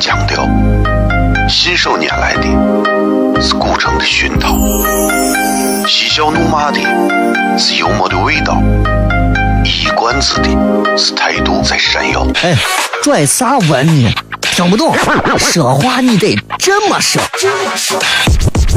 强调，信手拈来的是古城的熏陶，嬉笑怒骂的是幽默的味道，一冠子的是态度在闪耀。哎，拽啥文呢？听不懂，说话你得这么说。哎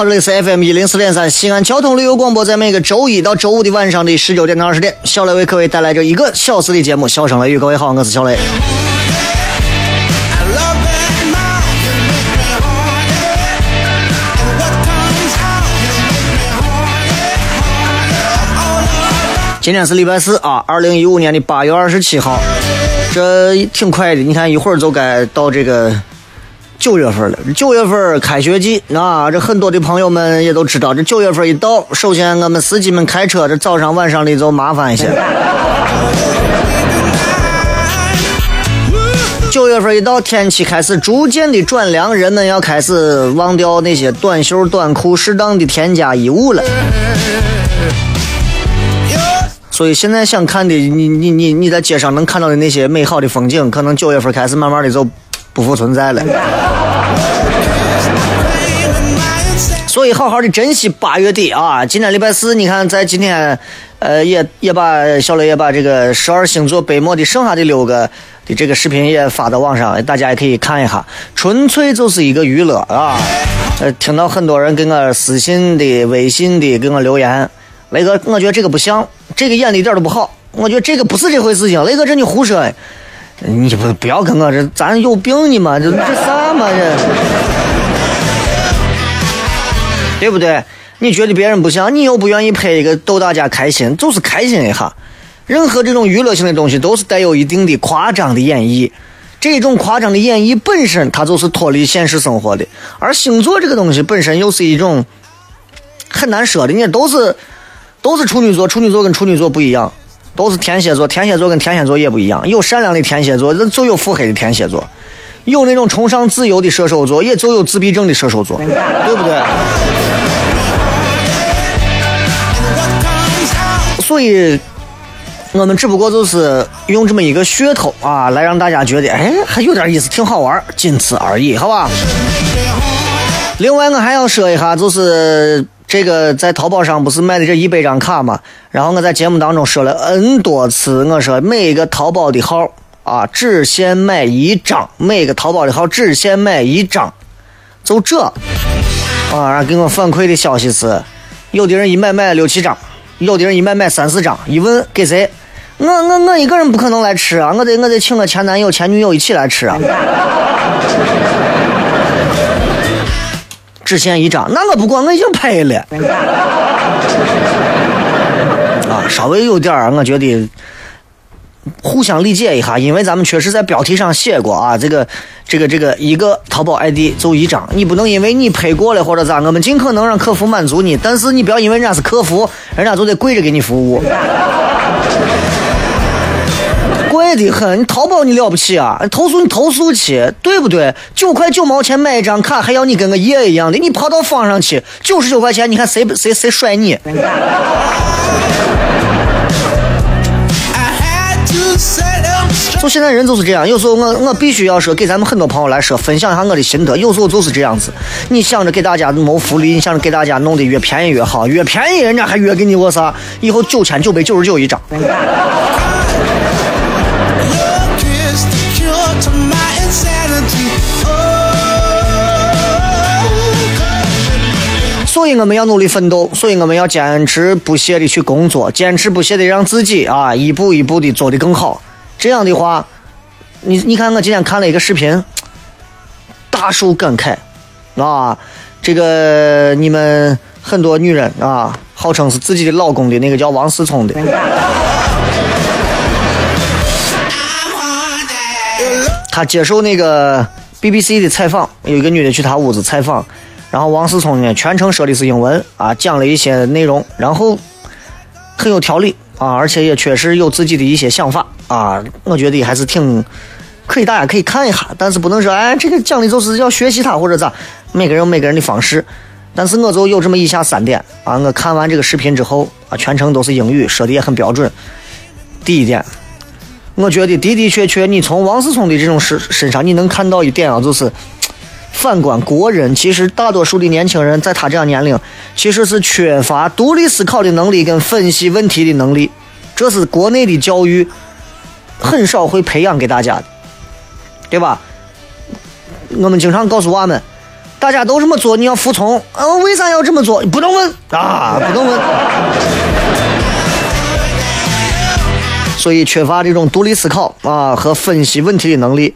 好，这里是 FM 一零四点三西安交通旅游广播，在每个周一到周五的晚上的十九点到二十点，小雷为各位带来这一个小时的节目《笑声雷雨》。各位好，我是小雷。今天是礼拜四啊，二零一五年的八月二十七号，这挺快的，你看一会儿就该到这个。九月份了，九月份开学季，啊，这很多的朋友们也都知道，这九月份一到，首先我们司机们开车，这早上晚上的就麻烦一些。九月份一到，天气开始逐渐的转凉，人们要开始忘掉那些短袖短裤，适当的添加衣物了。所以现在想看的，你你你你在街上能看到的那些美好的风景，可能九月份开始慢慢的就。不复存在了，所以好好的珍惜八月底啊！今天礼拜四，你看在今天，呃，也也把小雷也把这个十二星座杯末的剩下的六个的这个视频也发到网上，大家也可以看一下，纯粹就是一个娱乐啊！呃，听到很多人给我私信的、微信的给我留言，雷哥，我觉得这个不像，这个演的一点都不好，我觉得这个不是这回事情，雷哥这你胡说。你不不要跟我这，咱有病呢嘛？这这啥嘛这？对不对？你觉得别人不像，你又不愿意拍一个逗大家开心，就是开心一下。任何这种娱乐性的东西，都是带有一定的夸张的演绎。这种夸张的演绎本身，它就是脱离现实生活的。而星座这个东西本身又是一种很难说的，你都是都是处女座，处女座跟处女座不一样。都是天蝎座，天蝎座跟天蝎座也不一样，有善良的天蝎座，就有腹黑的天蝎座，有那种崇尚自由的射手座，也就有自闭症的射手座，对不对？所以，我们只不过就是用这么一个噱头啊，来让大家觉得，哎，还有点意思，挺好玩，仅此而已，好吧？另外，我还要说一下，就是。这个在淘宝上不是卖的这一百张卡吗？然后我在节目当中说了 N 多次，我说每一个淘宝的号啊，只限买一张，每个淘宝的号只限买一张，就这啊！给我反馈的消息是，有的人一买买六七张，有的人一买买三四张，一问给谁？我我我一个人不可能来吃啊！我得我得请我前男友前女友一起来吃啊！只限一张，那我不管，我已经拍了。啊，稍微有点儿，我觉得互相理解一下，因为咱们确实在标题上写过啊，这个这个这个一个淘宝 ID 就一张，你不能因为你拍过了或者咋，我们尽可能让客服满足你，但是你不要因为人家是客服，人家就得跪着给你服务。贵的很，你淘宝你了不起啊？投诉你投诉去，对不对？九块九毛钱买一张卡，还要你跟个爷一样的，你跑到网上去，九十九块钱，你看谁谁谁甩你？就现在人就是这样，有时候我我必须要说给咱们很多朋友来说，分享一下我的心得。有时候就是这样子，你想着给大家谋福利，你想着给大家弄得越便宜越好，越便宜人家还越给你我啥？以后九千九百九十九一张。以我们要努力奋斗，所以我们要坚持不懈的去工作，坚持不懈的让自己啊一步一步的做得更好。这样的话，你你看，我今天看了一个视频，大受感慨啊！这个你们很多女人啊，号称是自己的老公的那个叫王思聪的，他接受那个 BBC 的采访，有一个女的去他屋子采访。然后王思聪呢，全程说的是英文啊，讲了一些内容，然后很有条理啊，而且也确实有自己的一些想法啊，我觉得还是挺可以，大家可以看一下，但是不能说哎，这个讲的就是要学习他或者咋，每个人有每个人的方式，但是我就有这么以下三点啊，我看完这个视频之后啊，全程都是英语，说的也很标准。第一点，我觉得的的确确，你从王思聪的这种身身上，你能看到一点啊，就是。反观国人，其实大多数的年轻人在他这样年龄，其实是缺乏独立思考的能力跟分析问题的能力，这是国内的教育很少会培养给大家的，对吧？我们经常告诉娃们，大家都这么做，你要服从。嗯，为啥要这么做？不能问啊，不能问。所以缺乏这种独立思考啊和分析问题的能力。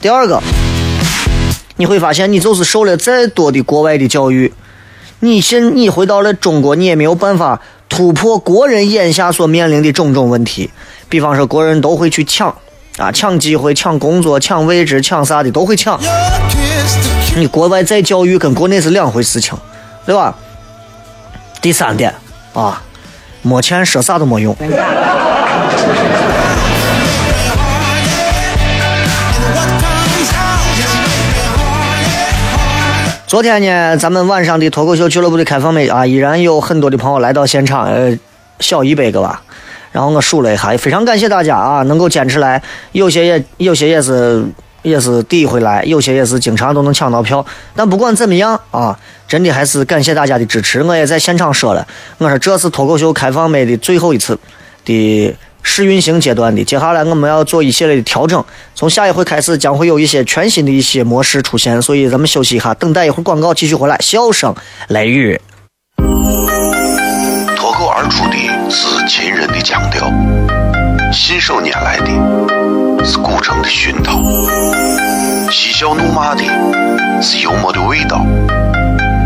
第二个。你会发现，你就是受了再多的国外的教育，你现你回到了中国，你也没有办法突破国人眼下所面临的种种问题。比方说，国人都会去抢啊，抢机会、抢工作、抢位置、抢啥的都会抢。你国外再教育跟国内是两回事情，对吧？第三点啊，没钱说啥都没用。昨天呢，咱们晚上的脱口秀俱乐部的开放麦啊，依然有很多的朋友来到现场，呃，小一百个吧。然后我数了一下，非常感谢大家啊，能够坚持来。有些也有些也是也是第一回来，有些也是经常都能抢到票。但不管怎么样啊，真的还是感谢大家的支持。我也在现场说了，我说这是脱口秀开放麦的最后一次的。试运行阶段的，接下来我们要做一系列的调整。从下一回开始，将会有一些全新的一些模式出现，所以咱们休息一下，等待一会儿广告继续回来。笑声雷雨，脱口而出的是秦人的腔调，信手拈来的是古城的熏陶，嬉笑怒骂的是幽默的味道，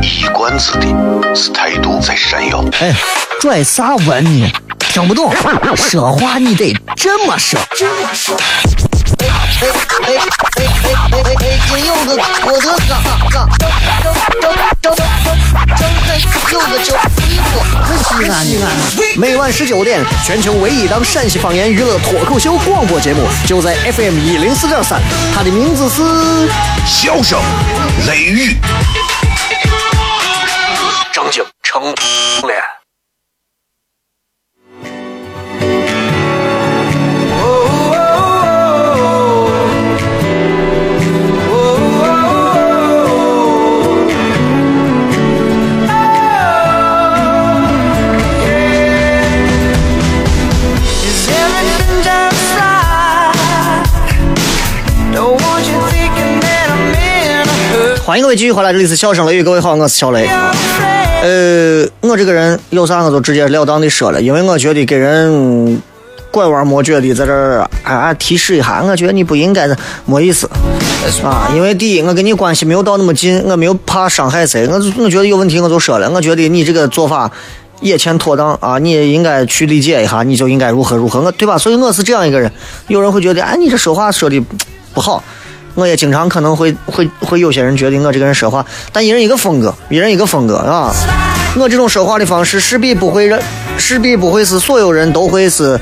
一冠子的是态度在闪耀。哎，拽啥文呢？听不懂，说话你得这么说。哎哎哎哎哎哎哎！今有个我的嘎嘎，张张张张张有个叫衣服，可西安西安。每晚十九点，全球唯一档陕西方言娱乐脱口秀广播节目，就在 FM 一零四点三，它的名字是《笑声雷雨》，正经成脸。欢迎各位继续回来，这里是笑声雷雨，各位好，我是小雷。呃，我这个人有啥我就直截了当的说了，因为我觉得给人拐弯抹角的在这儿啊提示一下，我觉得你不应该的没意思啊。因为第一，我跟你关系没有到那么近，我没有怕伤害谁，我我觉得有问题我就说了，我觉得你这个做法也欠妥当啊，你也应该去理解一下，你就应该如何如何，我对吧？所以我是这样一个人。有人会觉得，哎，你这说话说的不好。我也经常可能会会会有些人觉得我这个人说话，但一人一个风格，一人一个风格啊。我这种说话的方式势必不会让，势必不会是所有人都会是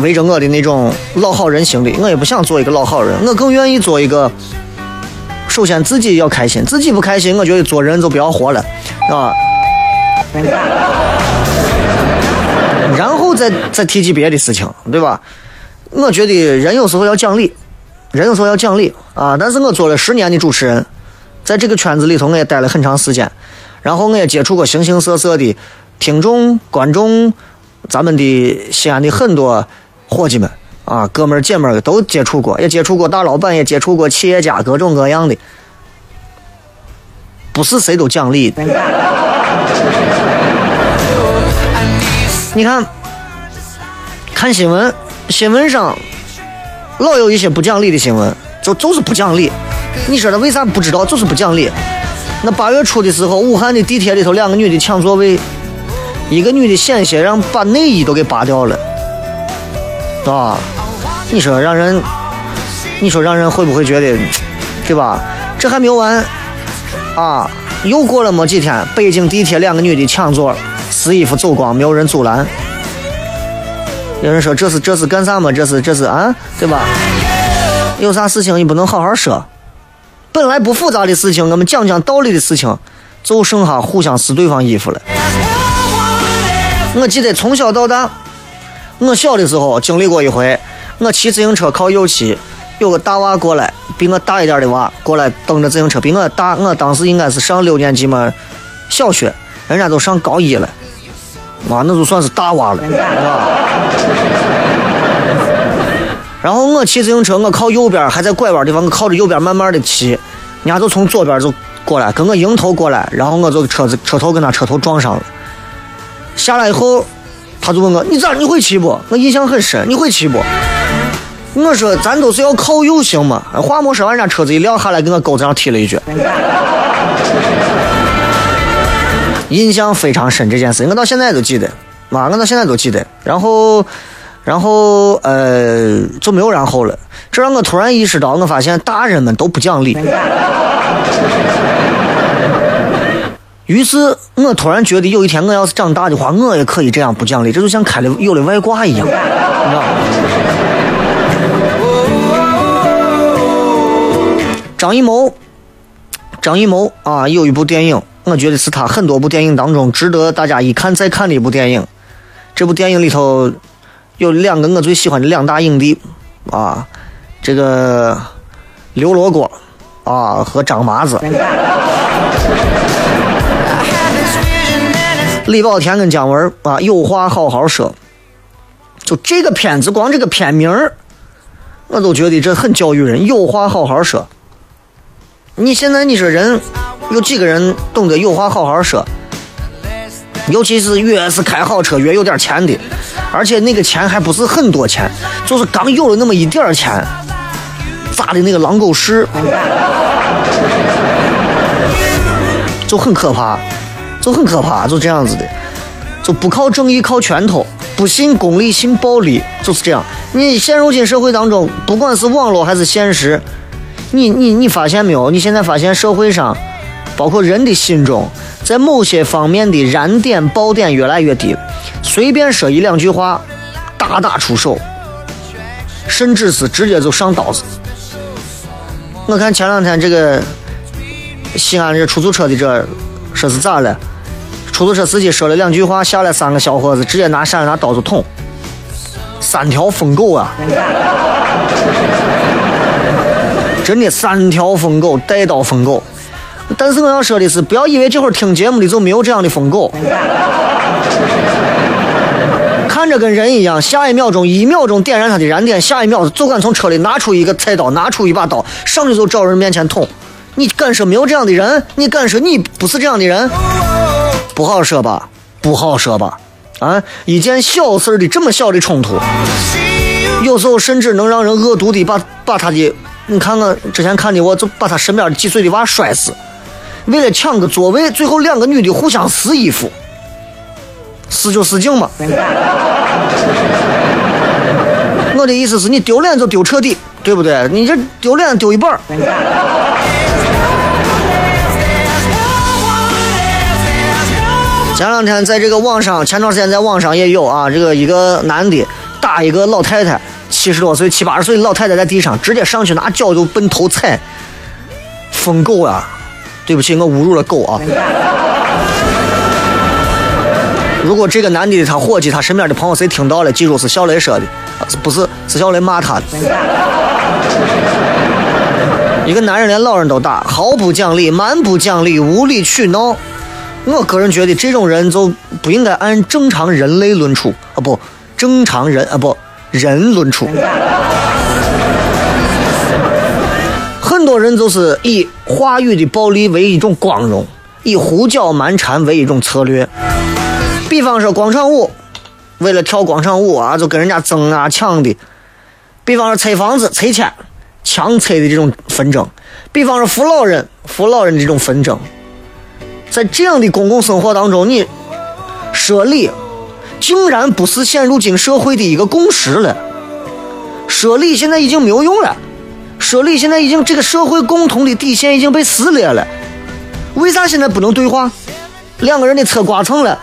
围着我的那种老好人型的。我也不想做一个老好人，我更愿意做一个。首先自己要开心，自己不开心，我觉得做人就不要活了，啊。然后再再提起别的事情，对吧？我觉得人有时候要讲理，人说要讲理啊。但是我做了十年的主持人，在这个圈子里头我也待了很长时间，然后我也接触过形形色色的听众、观众，咱们的西安的很多伙计们啊，哥们儿姐们儿都接触过，也接触过大老板，也接触过企业家，各种各样的，不是谁都讲理的。你看，看新闻。新闻上老有一些不讲理的新闻，就就是不讲理。你说他为啥不知道？就是不讲理。那八月初的时候，武汉的地铁里头，两个女的抢座位，一个女的险些让把内衣都给扒掉了，啊！你说让人，你说让人会不会觉得，对吧？这还没有完啊！又过了没几天，北京地铁两个女的抢座，撕衣服走光，没有人阻拦。有人说这是这是干啥嘛？这是这是啊，对吧？有啥事情你不能好好说？本来不复杂的事情，我们讲讲道理的事情，就剩下互相撕对方衣服了。我记得从小到大，我小的时候经历过一回，我骑自行车靠右骑，有个大娃过来，比我大一点的娃过来蹬着自行车，比我大，我当时应该是上六年级嘛，小学，人家都上高一了。妈，那就算是大娃了，然后我骑自行车，我靠右边，还在拐弯地方，我靠着右边慢慢的骑，人家就从左边就过来，跟我迎头过来，然后我就车子车头跟他车头撞上了。下来以后，他就问我：“你咋？你会骑不？”我印象很深，你会骑不？我说：“咱都是要靠右行嘛。”话没说完，人家车子一撂下来，给我沟子上踢了一脚。印象非常深这件事，我到现在都记得，啊，我到现在都记得。然后，然后，呃，就没有然后了。这让我突然意识到，我发现大人们都不讲理。于是我突然觉得，有一天我要是长大的话，我也可以这样不讲理。这就像开了有了外挂一样，你知道吗张艺谋，张艺谋啊，有一部电影。我觉得是他很多部电影当中值得大家一看再看的一部电影。这部电影里头有两个我最喜欢的两大影帝啊，这个刘罗锅啊和张麻子。李保田跟姜文啊，有话好好说。就这个片子，光这个片名我都觉得这很教育人。有话好好说。你现在你说人？有几个人懂得有话好好说？尤其是越是开好车、越有点钱的，而且那个钱还不是很多钱，就是刚有了那么一点钱，咋的那个狼狗屎，就很可怕，就很可怕，就这样子的，就不靠正义靠拳头，不信公理信暴力，就是这样。你现如今社会当中，不管是网络还是现实，你你你发现没有？你现在发现社会上。包括人的心中，在某些方面的燃点爆点越来越低，随便说一两句话，大打出手，甚至是直接就上刀子。我看前两天这个西安这出租车的这说是咋了？出租车司机说了两句话，下来三个小伙子直接拿闪拿刀子捅，三条疯狗啊！真的三条疯狗，带刀疯狗。但是我要说的是，不要以为这会儿听节目的就没有这样的疯狗，看着跟人一样，下一秒钟一秒钟点燃他的燃点，下一秒就敢从车里拿出一个菜刀，拿出一把刀，上去就找人面前捅。你敢说没有这样的人？你敢说你不是这样的人？不好说吧，不好说吧。啊，一件小事的这么小的冲突，有时候甚至能让人恶毒的把把他的，你看看之前看的，我就把他身边几岁的娃摔死。为了抢个座位，最后两个女的互相撕衣服，撕就撕净嘛。我的意思是你丢脸就丢彻底，对不对？你这丢脸丢一半。前两天在这个网上，前段时间在网上也有啊，这个一个男的打一个老太太，七十多岁、七八十岁的老太太在地上，直接上去拿脚就奔头踩，疯狗啊！对不起，我侮辱了狗啊！如果这个男的他伙计他身边的朋友谁听到了，记住是小雷说的，不是是小雷骂他的。一个男人连老人都打，毫不讲理，蛮不讲理，无理取闹。我个人觉得这种人就不应该按正常人类论处啊，不，正常人啊不人论处。很多人就是以话语的暴力为一种光荣，以胡搅蛮缠为一种策略。比方说广场舞，为了跳广场舞啊，就跟人家争啊抢的；比方说拆房子、拆迁。强拆的这种纷争，比方说扶老人、扶老人的这种纷争，在这样的公共生活当中，你说理竟然不是现如今社会的一个共识了。说理现在已经没有用了，说理现在已经这个社会共同的底线已经被撕裂了。为啥现在不能对话？两个人的车刮蹭了，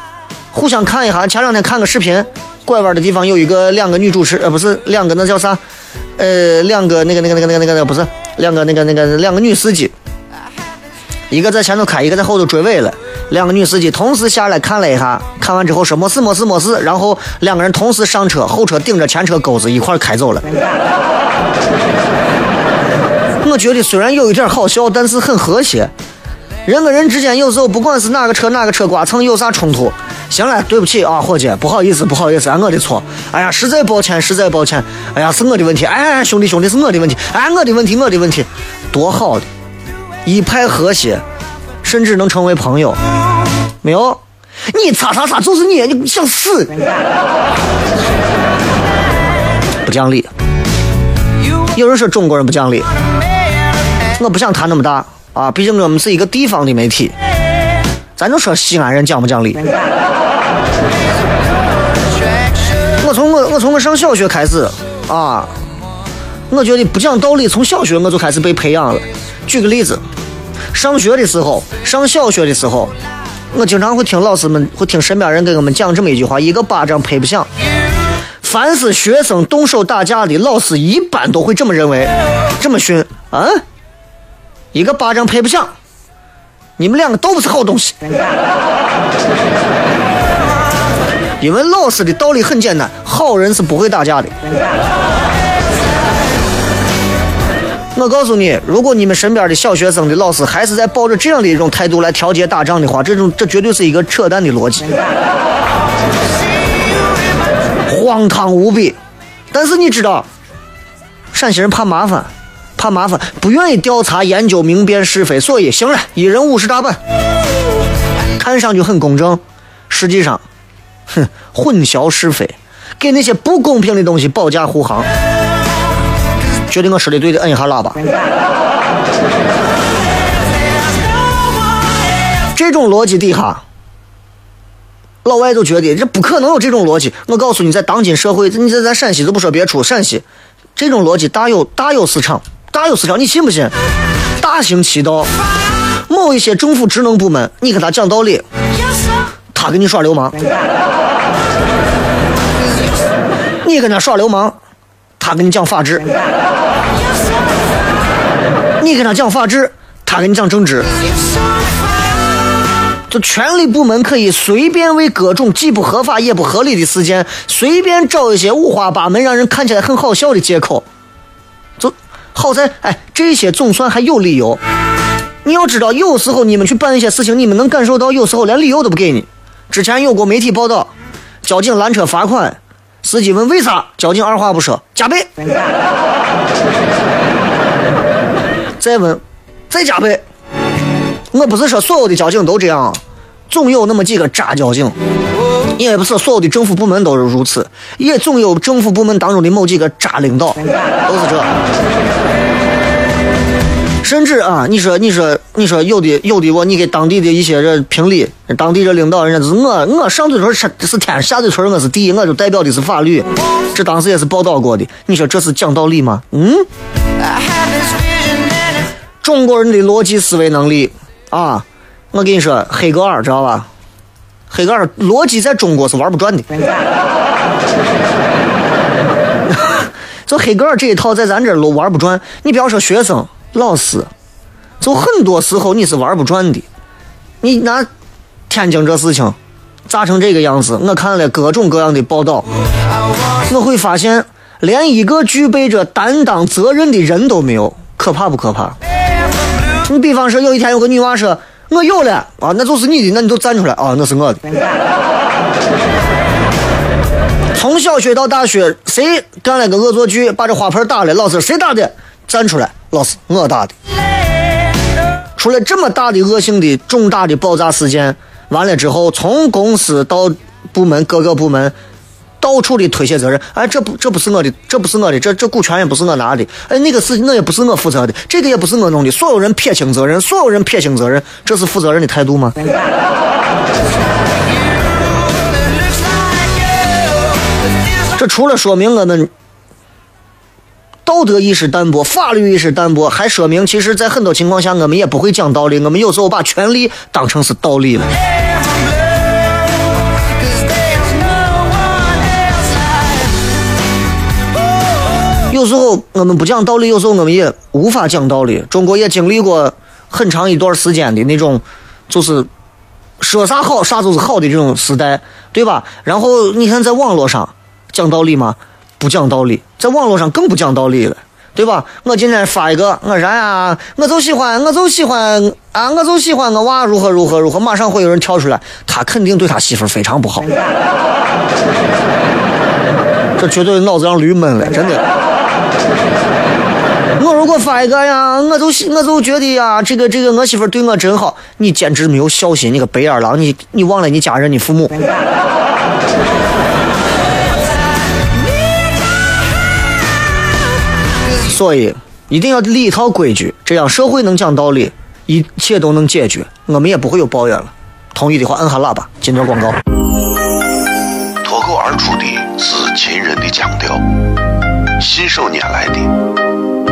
互相看一下。前两天看个视频，拐弯的地方有一个两个女主持，呃，不是两个，那叫啥？呃，两个那个那个那个那个那个不是两个那个那个两个女司机，一个在前头开，一个在后头追尾了。两个女司机同时下来看了一下，看完之后说没事没事没事，然后两个人同时上车，后车顶着前车钩子一块开走了。我觉得虽然有一点好笑，但是很和谐。人跟人之间有时候不管是哪个车哪个车刮蹭有啥冲突。行了，对不起啊，伙计，不好意思，不好意思，俺我的错。哎呀，实在抱歉，实在抱歉。哎呀，是我的问题。哎，兄弟，兄弟，是我的问题。哎，我的问题，我的问题，多好的，一派和谐，甚至能成为朋友。没有，你擦擦擦，就是你，你想死？不讲理。有人说中国人不讲理，我不想谈那么大啊，毕竟我们是一个地方的媒体。咱就说西安人讲不讲理。我从我我从我上小学开始啊，我觉得不讲道理从小学我就开始被培养了。举个例子，上学的时候，上小学的时候，我经常会听老师们会听身边人给我们讲这么一句话：一个巴掌拍不响。凡是学生动手打架的，老师一般都会这么认为，这么训啊，一个巴掌拍不响。你们两个都不是好东西，因为老师的道理很简单，好人是不会打架的。我告诉你，如果你们身边的小学生的老师还是在抱着这样的一种态度来调节打仗的话，这种这绝对是一个扯淡的逻辑，荒唐无比。但是你知道，陕西人怕麻烦。怕麻烦，不愿意调查研究明辨是非，所以行了，一人五十大板，看上去很公正，实际上，哼，混淆是非，给那些不公平的东西保驾护航。觉得我说的对的，摁一下喇叭。这种逻辑底下，老外都觉得这不可能有这种逻辑。我告诉你，在当今社会，你在咱陕西都不说别处，陕西这种逻辑大有大有市场。大有市场，你信不信？大行其道，某一些政府职能部门，你跟他讲道理，他跟你耍流氓；你跟他耍流氓，他跟你讲法治；你跟他讲法治，他跟你讲政治。就权力部门可以随便为各种既不合法也不合理的事件，随便找一些五花八门、让人看起来很好笑的借口。就好在，哎，这些总算还有理由。你要知道，有时候你们去办一些事情，你们能感受到，有时候连理由都不给你。之前有过媒体报道，交警拦车罚款，司机问为啥，交警二话不说加倍。再问，再加倍。我不是说所有的交警都这样，总有那么几个渣交警。也不是所有的政府部门都是如此，也总有政府部门当中的某几个渣领导，都是这。甚至啊，你说，你说，你说，有的，有的，我你给当地的一些人评理，当地的领导，人家是我，我上嘴唇是是天，下嘴唇我是第一，我就代表的是法律。这当时也是报道过的。你说这是讲道理吗？嗯。中国人的逻辑思维能力啊，我跟你说，黑格尔知道吧？黑格尔逻辑在中国是玩不转的，就黑格尔这一套在咱这儿都玩不转。你不要说学生、老师，就很多时候你是玩不转的。你拿天津这事情咋成这个样子？我看了各种各样的报道，我会发现连一个具备着担当责任的人都没有，可怕不可怕？你比方说，有一天有个女娃说：“我有了啊，那就是你的，那你就站出来啊，那是我的。”从小学到大学，谁干了个恶作剧，把这花盆打了？老师谁打的？站出来，老师我打的。出了这么大的恶性的重大的爆炸事件，完了之后，从公司到部门各个部门，到处的推卸责任。哎，这不这不是我的，这不是我的，这这股权也不是我拿的。哎，那个事情那也不是我负责的，这个也不是我弄的。所有人撇清责任，所有人撇清责任，这是负责任的态度吗？这除了说明我们道德意识淡薄、法律意识淡薄，还说明其实，在很多情况下，我们也不会讲道理。我们有时候把权利当成是道理了。有时候我们不讲道理，有时候我们也无法讲道理。中国也经历过很长一段时间的那种，就是说啥好啥就是好的这种时代，对吧？然后你看，在网络上。讲道理吗？不讲道理，在网络上更不讲道理了，对吧？我今天发一个，我啥呀？我就喜欢，我就喜欢啊！我就喜欢我娃如何如何如何，马上会有人跳出来，他肯定对他媳妇非常不好。这绝对脑子让驴闷了，真的。我发一个呀，我就我就觉得呀，这个这个我媳妇对我真好，你简直没有孝心，你个白眼狼，你你忘了你家人，你父母。所以一定要立一套规矩，这样社会能讲道理，一切都能解决，我们也不会有抱怨了。同意的话，摁下喇叭，进段广告。脱口而出的是秦人的腔调，信手拈来的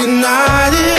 United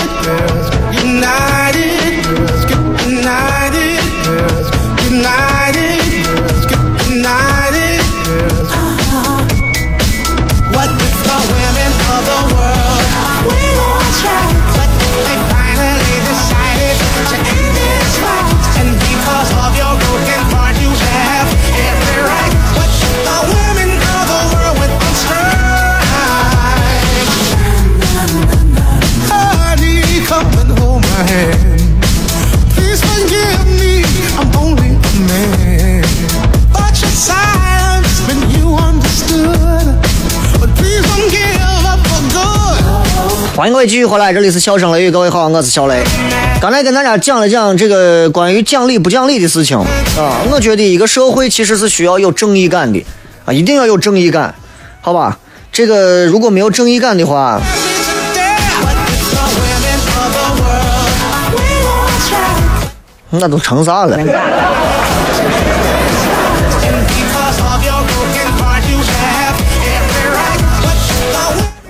欢迎各位继续回来，这里是笑声雷雨，各位好，我是小雷。刚才跟大家讲了讲这个关于讲理不讲理的事情啊，我觉得一个社会其实是需要有正义感的啊，一定要有正义感，好吧？这个如果没有正义感的话。那都成啥了？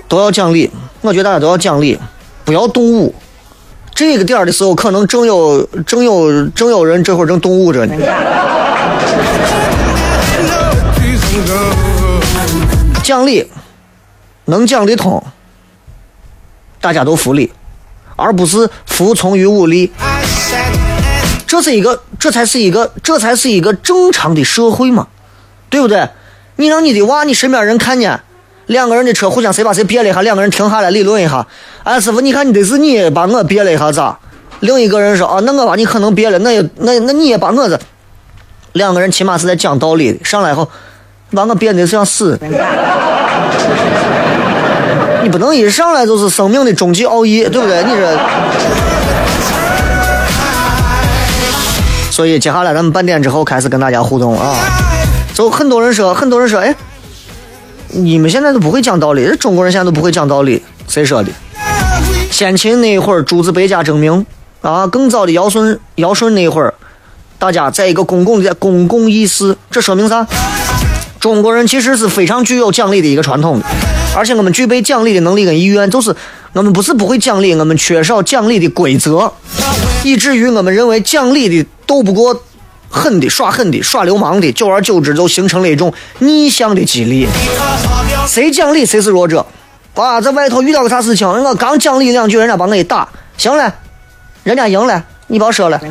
都要讲理，我觉得大家都要讲理，不要动武。这个点儿的时候，可能正有正有正有人这会儿正动武着呢。讲理，能讲得通，大家都服理，而不是服从于武力。这是一个，这才是一个，这才是一个正常的社会嘛，对不对？你让你的娃，你身边人看见两个人的车互相谁把谁别了一下，两个人停下来理论一下。哎，师傅，你看你得是你把我别了一下咋？另一个人说啊，那我把你可能别了，那也那那你也把我这。两个人起码是在讲道理，上来后把我别的是想死。你不能一上来就是生命的终极奥义，对不对？你这。所以接下来咱们半点之后开始跟大家互动啊！就很多人说，很多人说，哎，你们现在都不会讲道理，中国人现在都不会讲道理，谁说的？先秦那会儿，诸子百家争鸣啊，更早的尧舜尧舜那会儿，大家在一个公共的公共议事，这说明啥？中国人其实是非常具有讲理的一个传统的，而且我们具备讲理的能力跟意愿，就是我们不是不会讲理，我们缺少讲理的规则，以至于我们认为讲理的斗不过狠的、耍狠的、耍流氓的，久而久之就形成了一种逆向的激励。谁讲理谁是弱者。啊，在外头遇到个啥事情，我刚讲理两句，人家把我一打，行了，人家赢了，你别说了。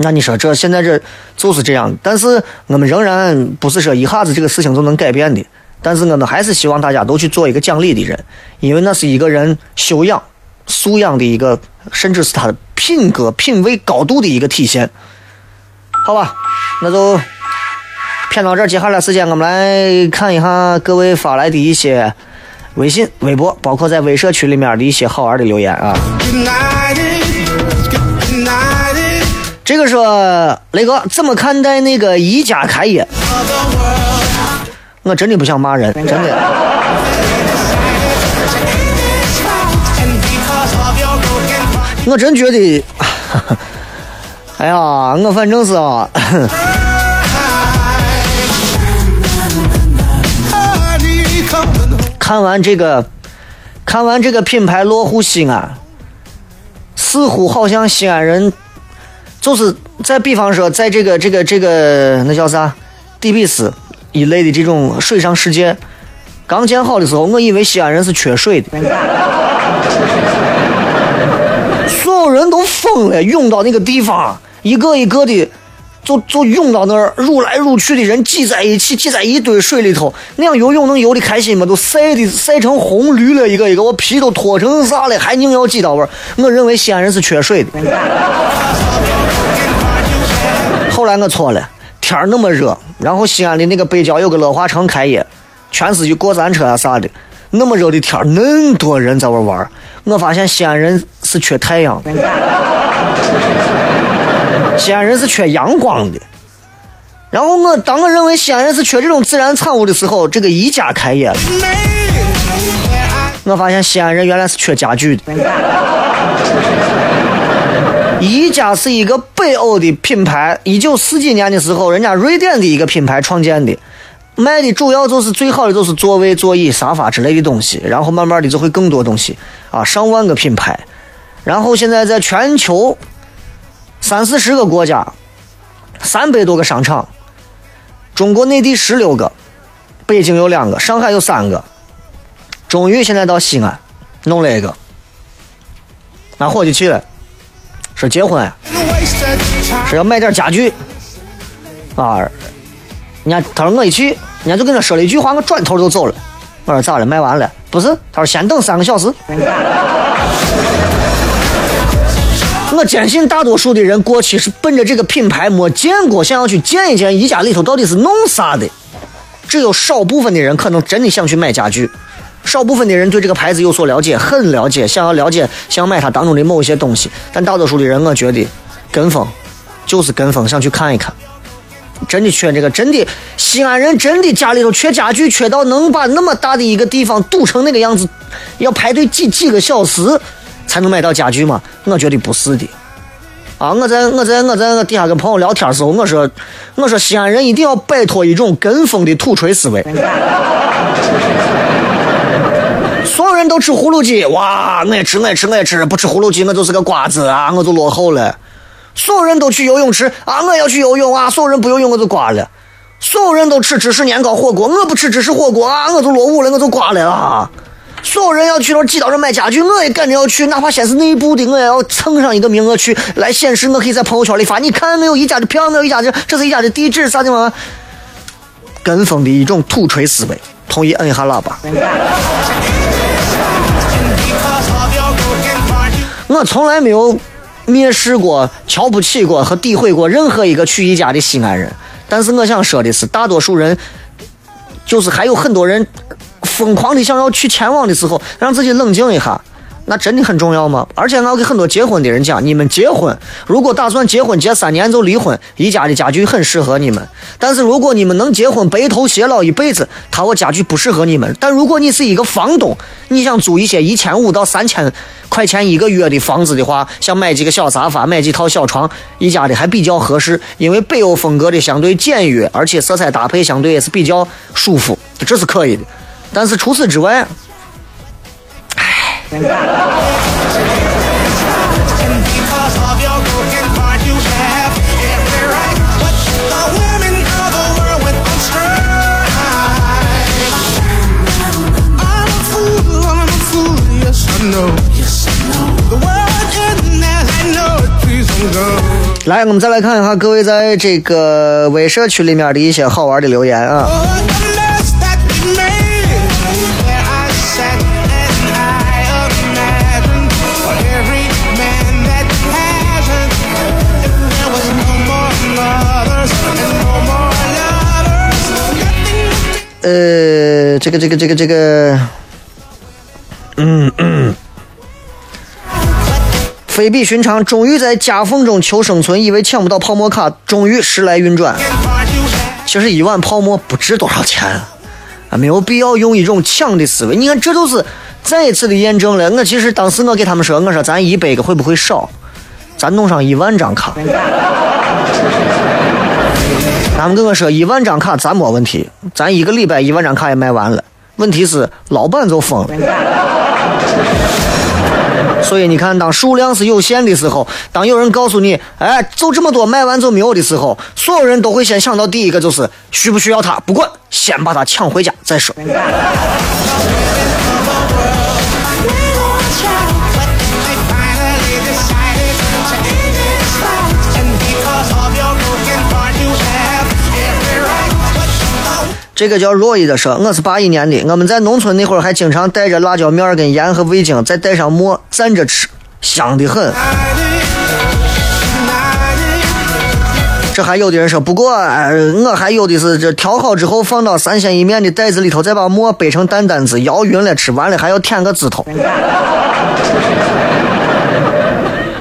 那你说这现在这就是这样，但是我们仍然不是说一下子这个事情就能改变的，但是我们还是希望大家都去做一个讲理的人，因为那是一个人修养、素养的一个，甚至是他的品格、品味高度的一个体现。好吧，那就。骗到这儿，接下来时间我们来看一下各位发来的一些微信、微博，包括在微社区里面的一些好玩的留言啊。这个说雷哥怎么看待那个宜家开业？我真的不想骂人，真的。我真觉得，哎呀，我反正是啊。看完这个，看完这个品牌落户西安，似乎好像西安人，就是在比方说，在这个这个这个那叫啥，底比斯一类的这种水上世界刚建好的时候，我以为西安人是缺水的，人都疯了，涌到那个地方，一个一个的。就就涌到那儿，入来入去的人挤在一起，挤在一堆水里头，那样游泳能游的开心吗？都晒的晒成红绿了，一个一个，我皮都脱成啥了，还硬要挤到玩我认为西安人是缺水的。后来我错了，天儿那么热，然后西安的那个北郊有个乐华城开业，全是去过山车啊啥的，那么热的天儿，那么多人在玩玩我发现西安人是缺太阳。西安人是缺阳光的，然后我当我认为西安人是缺这种自然产物的时候，这个宜家开业了。我发现西安人原来是缺家具的。宜家是一个北欧的品牌，一九四几年的时候，人家瑞典的一个品牌创建的，卖的主要就是最好的就是座位、座椅、沙发之类的东西，然后慢慢的就会更多东西。啊，上万个品牌，然后现在在全球。三四十个国家，三百多个商场，中国内地十六个，北京有两个，上海有三个，终于现在到西安，弄了一个，俺伙计去了，说结婚，说要买点家具，啊，人家他说我一去，人家就跟他说了一句话，我转头就走了，我说咋了，卖完了？不是，他说先等三个小时。我坚信大多数的人过去是奔着这个品牌没见过，想要去见一见宜家里头到底是弄啥的。只有少部分的人可能真的想去买家具，少部分的人对这个牌子有所了解，很了解，想要了解，想买它当中的某一些东西。但大多数的人，我觉得跟风就是跟风，想去看一看。真的缺这个，真的西安人真的家里头缺家具，缺到能把那么大的一个地方堵成那个样子，要排队几几个小时。才能买到家具吗？我觉得不是的。啊，我在我在我在我底下跟朋友聊天的时候，我说我说西安人一定要摆脱一种跟风的土锤思维。所有人都吃葫芦鸡，哇，爱吃爱吃爱吃，不吃葫芦鸡我就是个瓜子啊，我就落后了。所有人都去游泳池啊，我要去游泳啊，所有人不游泳我就挂了。所有人都吃芝士年糕火锅，我不吃芝士火锅啊，我就落伍了，我就挂了啊。所有人要去那挤到这买家具，我也赶着要去，哪怕先是内部的，我也要蹭上一个名额去，来显示我可以在朋友圈里发。你看没有一家的票，没有一家的，这是一家的地址，啥地方？跟风的一种土锤思维。同意摁一下喇叭。我从来没有蔑视过、瞧不起过和诋毁过任何一个去宜家的西安人，但是我想说的是，大多数人，就是还有很多人。疯狂的想要去前往的时候，让自己冷静一下，那真的很重要吗？而且我要给很多结婚的人讲，你们结婚如果打算结婚结三年就离婚，宜家的家具很适合你们。但是如果你们能结婚白头偕老一辈子，他我家具不适合你们。但如果你是一个房东，你想租一些一千五到三千块钱一个月的房子的话，想买几个小沙发，买几套小床，宜家的还比较合适，因为北欧风格的相对简约，而且色彩搭配相对也是比较舒服，这是可以的。但是除此之外，哈哈。来，我们再来看一下各位在这个微社区里面的一些好玩的留言啊。呃，这个这个这个这个，嗯嗯，非比寻常，终于在夹缝中求生存，以为抢不到泡沫卡，终于时来运转。其实一碗泡沫不值多少钱啊，没有必要用一种抢的思维。你看，这都是再一次的验证了。我其实当时我给他们说，我说咱一百个会不会少？咱弄上一万张卡。他们跟我说一万张卡咱没问题，咱一个礼拜一万张卡也卖完了。问题是老板就疯了。所以你看，当数量是有限的时候，当有人告诉你，哎，就这么多，卖完就没有的时候，所有人都会先想到第一个就是需不需要它，不管，先把它抢回家再说。这个叫若意的说，我是八一年的，我们在农村那会儿还经常带着辣椒面儿跟盐和味精，再带上馍蘸着吃，香的很。这还有的人说，不过、呃我还有的是这调好之后放到三鲜一面的袋子里头，再把馍掰成担担子，摇匀了吃，完了还要舔个指头。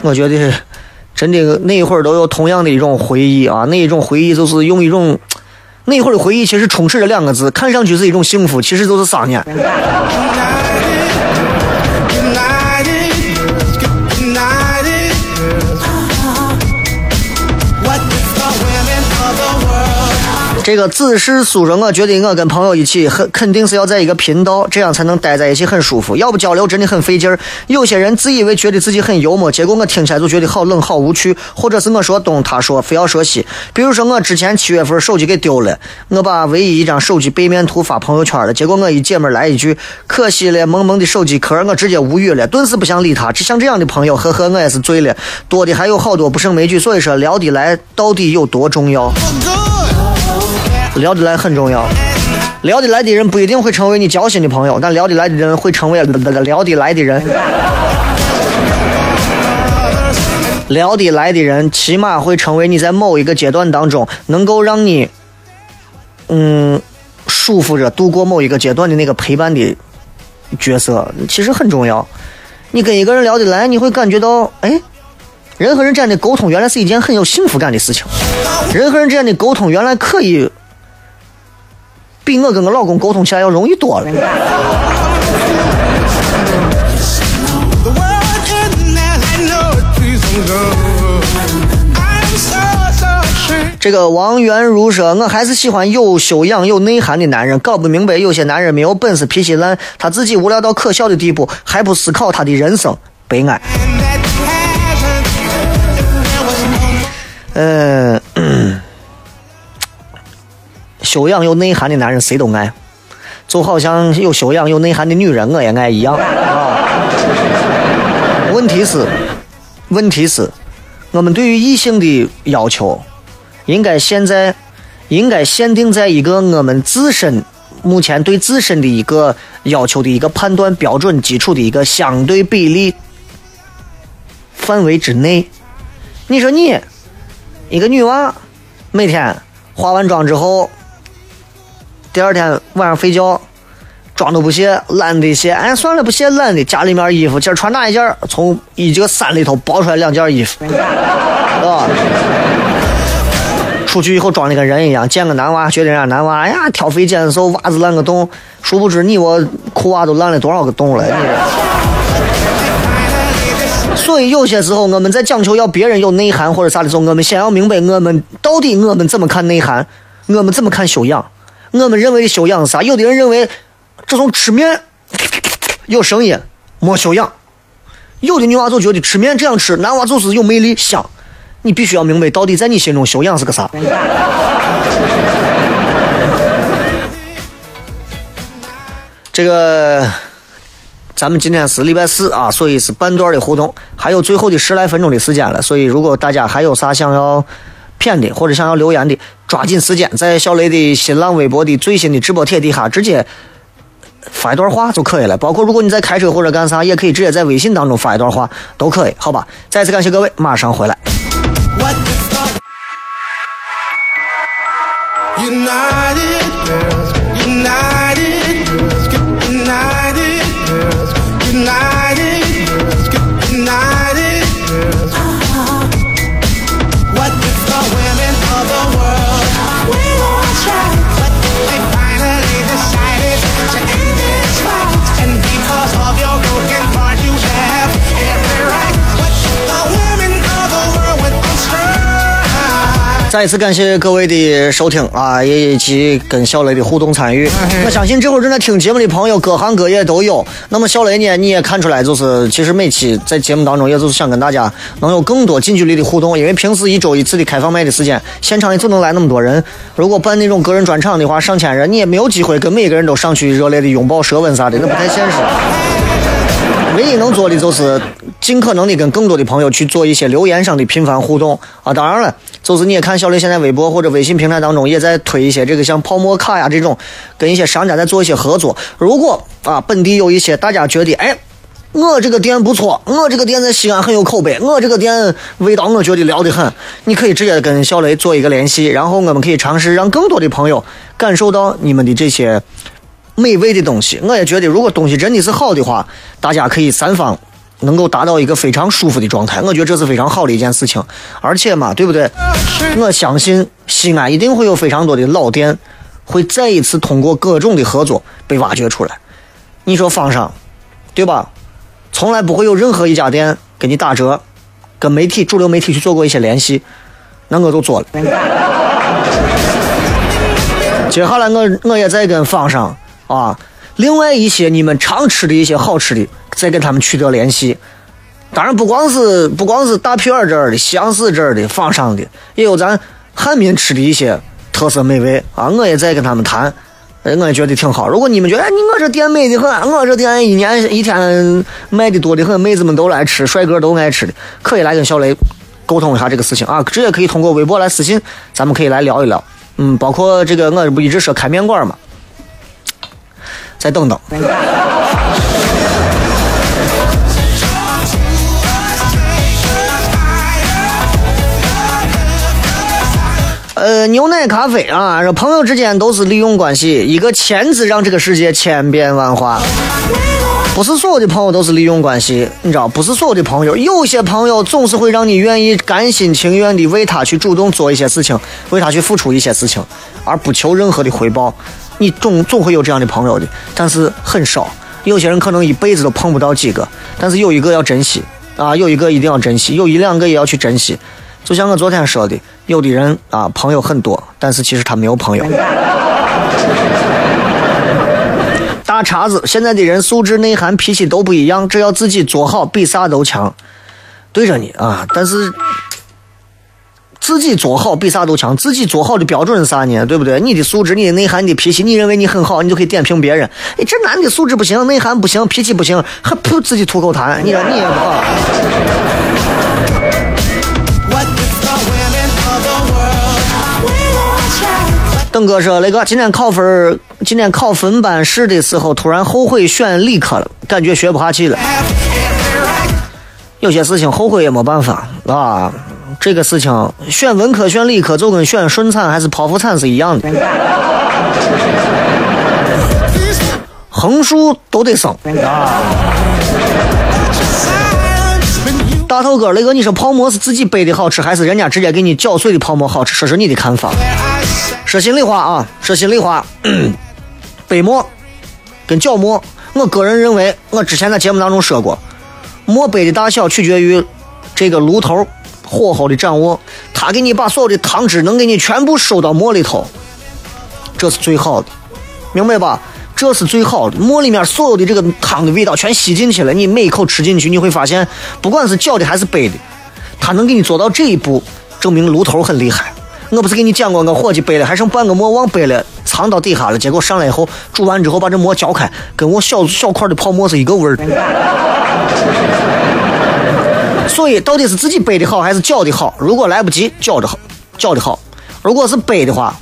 我觉得真的那一会儿都有同样的一种回忆啊，那一种回忆就是用一种那会儿的回忆，其实充斥着两个字，看上去是一种幸福，其实都是伤念。这个子是苏说，我觉得我跟朋友一起很肯定是要在一个频道，这样才能待在一起很舒服。要不交流真的很费劲儿。有些人自以为觉得自己很幽默，结果我听起来就觉得好冷好无趣，或者是我说东他说非要说西。比如说我之前七月份手机给丢了，我把唯一一张手机背面图发朋友圈了，结果我一姐们来一句可惜了，萌萌的手机壳，我直接无语了，顿时不想理他。这像这样的朋友，呵呵，我也是醉了。多的还有好多不胜枚举，所以说聊得来到底有多重要？聊得来很重要。聊得来的人不一定会成为你交心的朋友，但聊得来的人会成为聊得来的人。聊得来的人，起码会成为你在某一个阶段当中能够让你，嗯，舒服着度过某一个阶段的那个陪伴的角色，其实很重要。你跟一个人聊得来，你会感觉到，哎，人和人之间的沟通原来是一件很有幸福感的事情。人和人之间的沟通原来可以比我跟我老公沟通起来要容易多了。这个王元如说：“我还是喜欢有修养、有内涵的男人。搞不明白有些男人没有本事、脾气烂，他自己无聊到可笑的地步，还不思考他的人生，悲哀。呃”，修养有内涵的男人谁都爱，就好像有修养有内涵的女人我也爱一样啊。问题是，问题是，我们对于异性的要求，应该现在应该限定在一个我们自身目前对自身的一个要求的一个判断标准基础的一个相对比例范围之内。你说你一个女娃，每天化完妆之后，第二天晚上睡觉，妆都不卸，懒得卸，哎，算了，不卸懒的。家里面衣服今儿穿哪一件？从衣这个山里头抱出来两件衣服，是吧？出去以后装的跟人一样，见个男娃觉得人家男娃，哎呀挑肥拣瘦，袜子烂个洞，殊不知你我裤袜都烂了多少个洞了，你。所以有些时候我们在讲求要别人有内涵或者啥的时候，我们先要明白我们到底我们怎么看内涵，我们怎么看修养。我们认为的修养是啥？有的人认为这种吃面有声音没修养，有的女娃就觉得吃面这样吃，男娃就是有魅力香。你必须要明白，到底在你心中修养是个啥。这个，咱们今天是礼拜四啊，所以是半段的互动，还有最后的十来分钟的时间了。所以，如果大家还有啥想要骗的或者想要留言的，抓紧时间在小雷的新浪微博的最新的直播帖底下直接发一段话就可以了。包括如果你在开车或者干啥，也可以直接在微信当中发一段话，都可以，好吧？再次感谢各位，马上回来。What is love? United girls, united 再一次感谢各位的收听啊，也以及跟小雷的互动参与。我相信这会儿正在听节目的朋友，各行各业都有。那么小雷呢，你也看出来，就是其实每期在节目当中，也就是想跟大家能有更多近距离的互动，因为平时一周一次的开放麦的时间，现场也就能来那么多人。如果办那种个人专场的话，上千人，你也没有机会跟每个人都上去热烈的拥抱、舌吻啥的，那不太现实。唯一能做的就是尽可能的跟更多的朋友去做一些留言上的频繁互动啊。当然了，就是你也看小雷现在微博或者微信平台当中也在推一些这个像泡沫卡呀这种，跟一些商家在做一些合作。如果啊本地有一些大家觉得哎。我这个店不错，我这个店在西安很有口碑，我这个店味道我觉得撩得很。你可以直接跟小雷做一个联系，然后我们可以尝试让更多的朋友感受到你们的这些美味的东西。我也觉得，如果东西真的是好的话，大家可以三方能够达到一个非常舒服的状态。我觉得这是非常好的一件事情。而且嘛，对不对？我相信西安一定会有非常多的老店会再一次通过各种的合作被挖掘出来。你说方上，对吧？从来不会有任何一家店给你打折，跟媒体主流媒体去做过一些联系，那我就做了。接下来我我也在跟方上啊，另外一些你们常吃的一些好吃的，再跟他们取得联系。当然不光是不光是大片儿这儿的、西洋市这儿的、方上的，也有咱汉民吃的一些特色美味啊，我也在跟他们谈。呃我也觉得挺好。如果你们觉得哎你我这店美的很，我这店一年一天卖的多的很，妹子们都来吃，帅哥都爱吃的，可以来跟小雷沟通一下这个事情啊，直接可以通过微博来私信，咱们可以来聊一聊。嗯，包括这个我不一直说开面馆嘛，再等等。呃，牛奶咖啡啊，说朋友之间都是利用关系，一个“签”字让这个世界千变万化。不是所有的朋友都是利用关系，你知道，不是所有的朋友，有些朋友总是会让你愿意甘心情愿的为他去主动做一些事情，为他去付出一些事情，而不求任何的回报。你总总会有这样的朋友的，但是很少。有些人可能一辈子都碰不到几个，但是有一个要珍惜啊，有一个一定要珍惜，有一两个也要去珍惜。就像我昨天说的，有的人啊朋友很多，但是其实他没有朋友。大碴子，现在的人素质、内涵、脾气都不一样，只要自己做好，比啥都强。对着你啊，但是自己做好比啥都强。自己做好的标准是啥呢？对不对？你的素质、你的内涵、你的脾气，你认为你很好，你就可以点评别人。哎，这男的素质不行，内涵不行，脾气不行，还噗自己吐口痰，你说你也不好。邓哥说：“雷哥，今天考分，今天考分班试的时候，突然后悔选理科了，感觉学不下去了。有些事情后悔也没办法啊。这个事情选文科选理科，就跟选顺产还是剖腹产是一样的。横竖都得生。大头哥，雷哥，你说泡馍是自己背的好吃，还是人家直接给你搅碎的泡馍好吃？说说你的看法。说心里话啊，说心里话，背馍跟搅馍，我个人认为，我之前在节目当中说过，馍杯的大小取决于这个炉头火候的掌握，他给你把所有的汤汁能给你全部收到馍里头，这是最好的，明白吧？这是最好的，馍里面所有的这个汤的味道全吸进去了，你每一口吃进去，你会发现，不管是搅的还是背的，他能给你做到这一步，证明炉头很厉害。我不是给你讲过，我伙计背了还剩半个馍忘背了，藏到底下了，结果上来以后煮完之后把这馍搅开，跟我小小块的泡馍是一个味儿。所以到底是自己背的好还是搅的好？如果来不及，搅的好，搅的好；如果是背的话，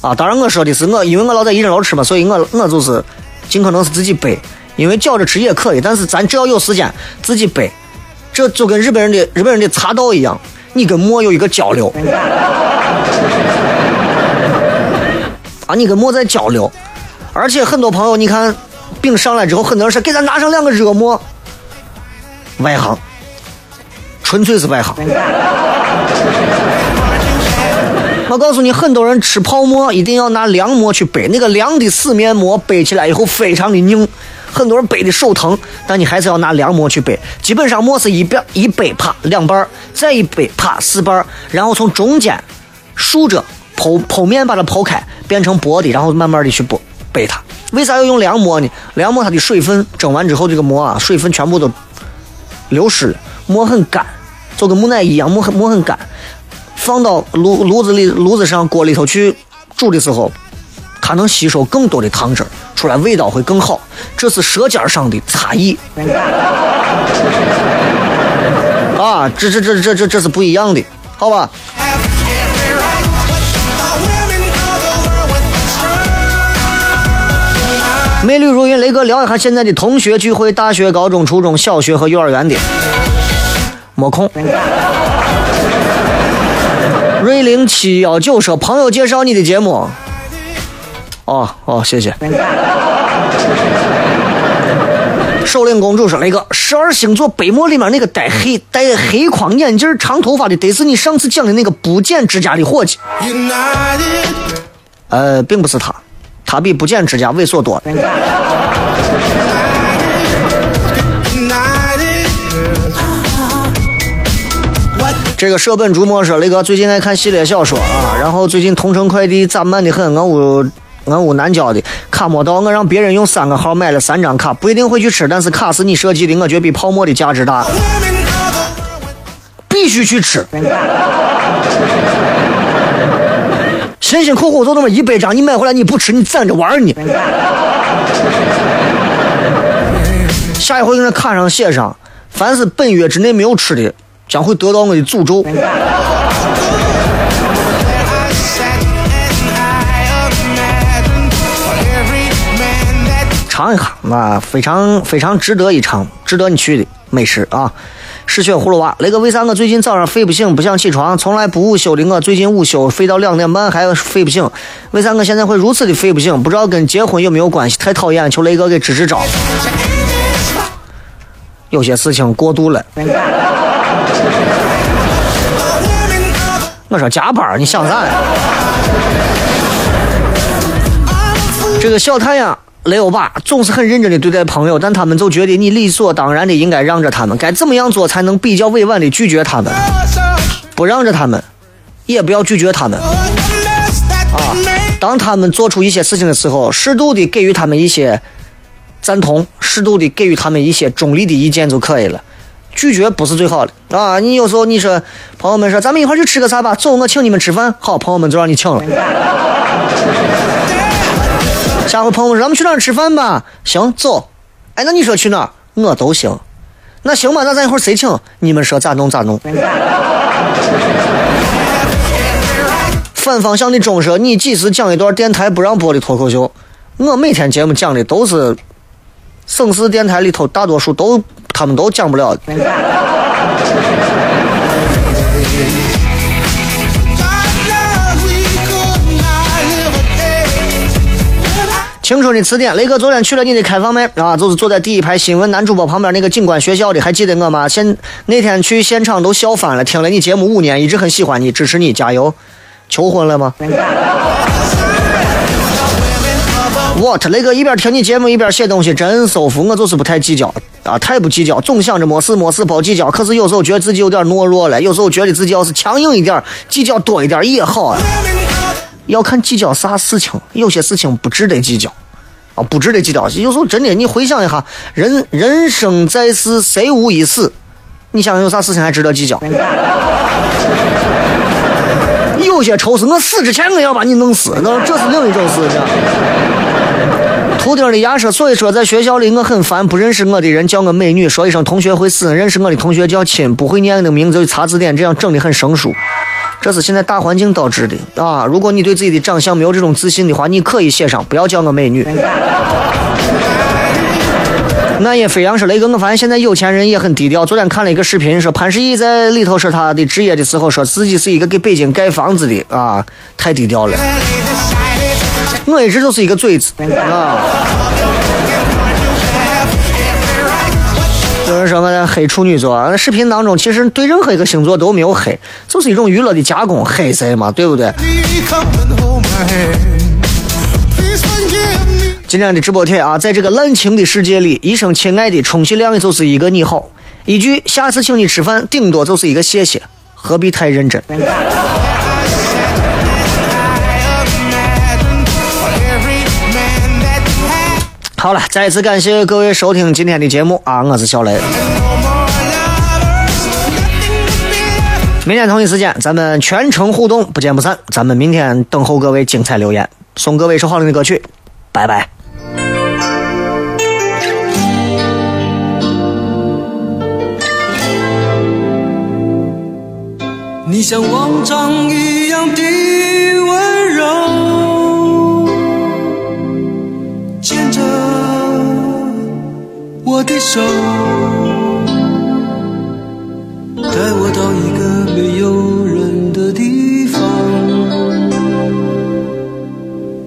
啊，当然我说的是我，因为我老在一人楼吃嘛，所以我我就是尽可能是自己背，因为搅着吃也可以，但是咱只要有时间自己背，这就跟日本人的日本人的茶道一样，你跟馍有一个交流，啊，你跟馍在交流，而且很多朋友你看饼上来之后，很多人说给咱拿上两个热馍，外行，纯粹是外行。我告诉你，很多人吃泡馍一定要拿凉馍去背，那个凉的死面馍背起来以后非常的硬，很多人背的手疼，但你还是要拿凉馍去背。基本上馍是一边一背啪两半儿，再一背啪四半儿，然后从中间竖着剖剖面把它剖开，变成薄的，然后慢慢的去剥背它。为啥要用凉馍呢？凉馍它的水分蒸完之后，这个馍啊水分全部都流失了，馍很干，就跟木乃伊一样，木很木很干。放到炉炉子里炉子上锅里头去煮的时候，它能吸收更多的汤汁儿，出来味道会更好。这是舌尖上的差异。啊，这这这这这这是不一样的，好吧？美女如云，雷哥聊一下现在的同学聚会，大学、高中、初中小学和幼儿园的，没空。瑞零七幺九说：“朋友介绍你的节目。”哦哦，谢谢。首领公主说：“雷哥，十二星座杯馍里面那个戴黑戴黑框眼镜、长头发的，得是你上次讲的那个不剪指甲的伙计。”呃，并不是他，他比不剪指甲猥琐多了。这个舍本逐末说，雷哥最近爱看系列小说啊，然后最近同城快递咋慢的很，俺屋俺屋南郊的卡没到，我让别人用三个号买了三张卡，不一定会去吃，但是卡是你设计的，我觉得比泡沫的价值大，必须去吃。辛辛苦苦就那么一百张，你买回来你不吃，你攒着玩呢。下一回给那卡上写上，凡是本月之内没有吃的。将会得到我的诅咒。尝一下，那非常非常值得一尝，值得你去的美食啊！嗜血葫芦娃，雷哥为啥我最近早上睡不醒，不想起床？从来不午休的我，最近午休睡到两点半还睡不醒，为啥我现在会如此的睡不醒？不知道跟结婚有没有关系？太讨厌，求雷哥给支支招。有些事情过度了。我说加班你想啥呀？这个小太阳雷欧巴总是很认真的对待朋友，但他们就觉得你理所当然的应该让着他们。该怎么样做才能比较委婉的拒绝他们？不让着他们，也不要拒绝他们。啊，当他们做出一些事情的时候，适度的给予他们一些赞同，适度的给予他们一些中立的意见就可以了。拒绝不是最好的啊！你有时候你说，朋友们说咱们一块去吃个啥吧？走，我请你们吃饭。好，朋友们就让你请了。下回朋友们说咱们去哪儿吃饭吧？行，走。哎，那你说去哪儿？我都行。那行吧，那咱一会儿谁请？你们说咋弄咋弄。反方向的钟说，你几时讲一段电台不让播的脱口秀？我每天节目讲的都是省市电台里头大多数都。他们都讲不了。青春的词典，雷哥昨天去了你的开放麦啊，就是坐在第一排新闻男主播旁边那个警官学校的，还记得我吗？现那天去现场都笑翻了，听了你节目五年，一直很喜欢你，支持你，加油！求婚了吗？What？雷哥一边听你节目一边写东西，真舒服。我就是不太计较啊，太不计较，总想着没事没事不计较。可是有时候觉得自己有点懦弱了，有时候觉得自己要是强硬一点，计较多一点也好啊。要看计较啥事情，有些事情不值得计较，啊，不值得计较。有时候真的，你回想一下，人人生在世，谁无一死？你想想有啥事情还值得计较？有些仇是我死之前我要把你弄死，那这是另一种事情。秃顶的牙说，所以说在学校里我很烦，不认识我的人叫我美女，说一声同学会死；认识我的同学叫亲，不会念的名字就查字典，这样整的很生疏。这是现在大环境导致的啊！如果你对自己的长相没有这种自信的话，你可以写上不要叫我美女。那也飞扬说雷哥，我发现现在有钱人也很低调。昨天看了一个视频，说潘石屹在里头说他的职业的时候，说自己是一个给北京盖房子的啊，太低调了。我一直就是一个嘴子啊。有人说我在黑处女座，那视频当中其实对任何一个星座都没有黑，就是一种娱乐的加工，黑谁嘛，对不对？今天的直播贴啊，在这个滥情的世界里，一声亲爱的充其量也就是一个你好，一句下次请你吃饭，顶多就是一个谢谢，何必太认真？好了，再次感谢各位收听今天的节目啊！我是小雷，明天同一时间咱们全程互动，不见不散。咱们明天等候各位精彩留言，送各位一首好听的歌曲，拜拜。你像往常一样的手，带我到一个没有人的地方，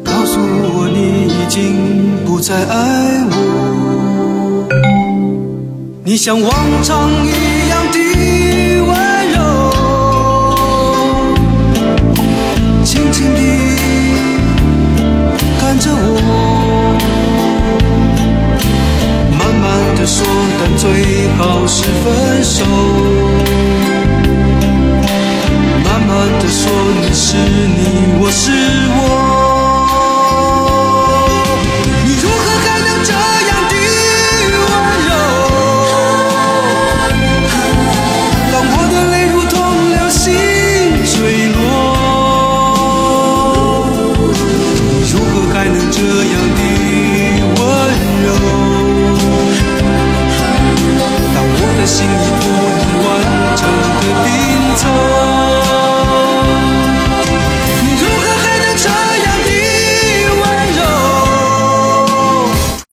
告诉我你已经不再爱我。你像往常一样说，但最好是分手。慢慢的说，你是你，我是我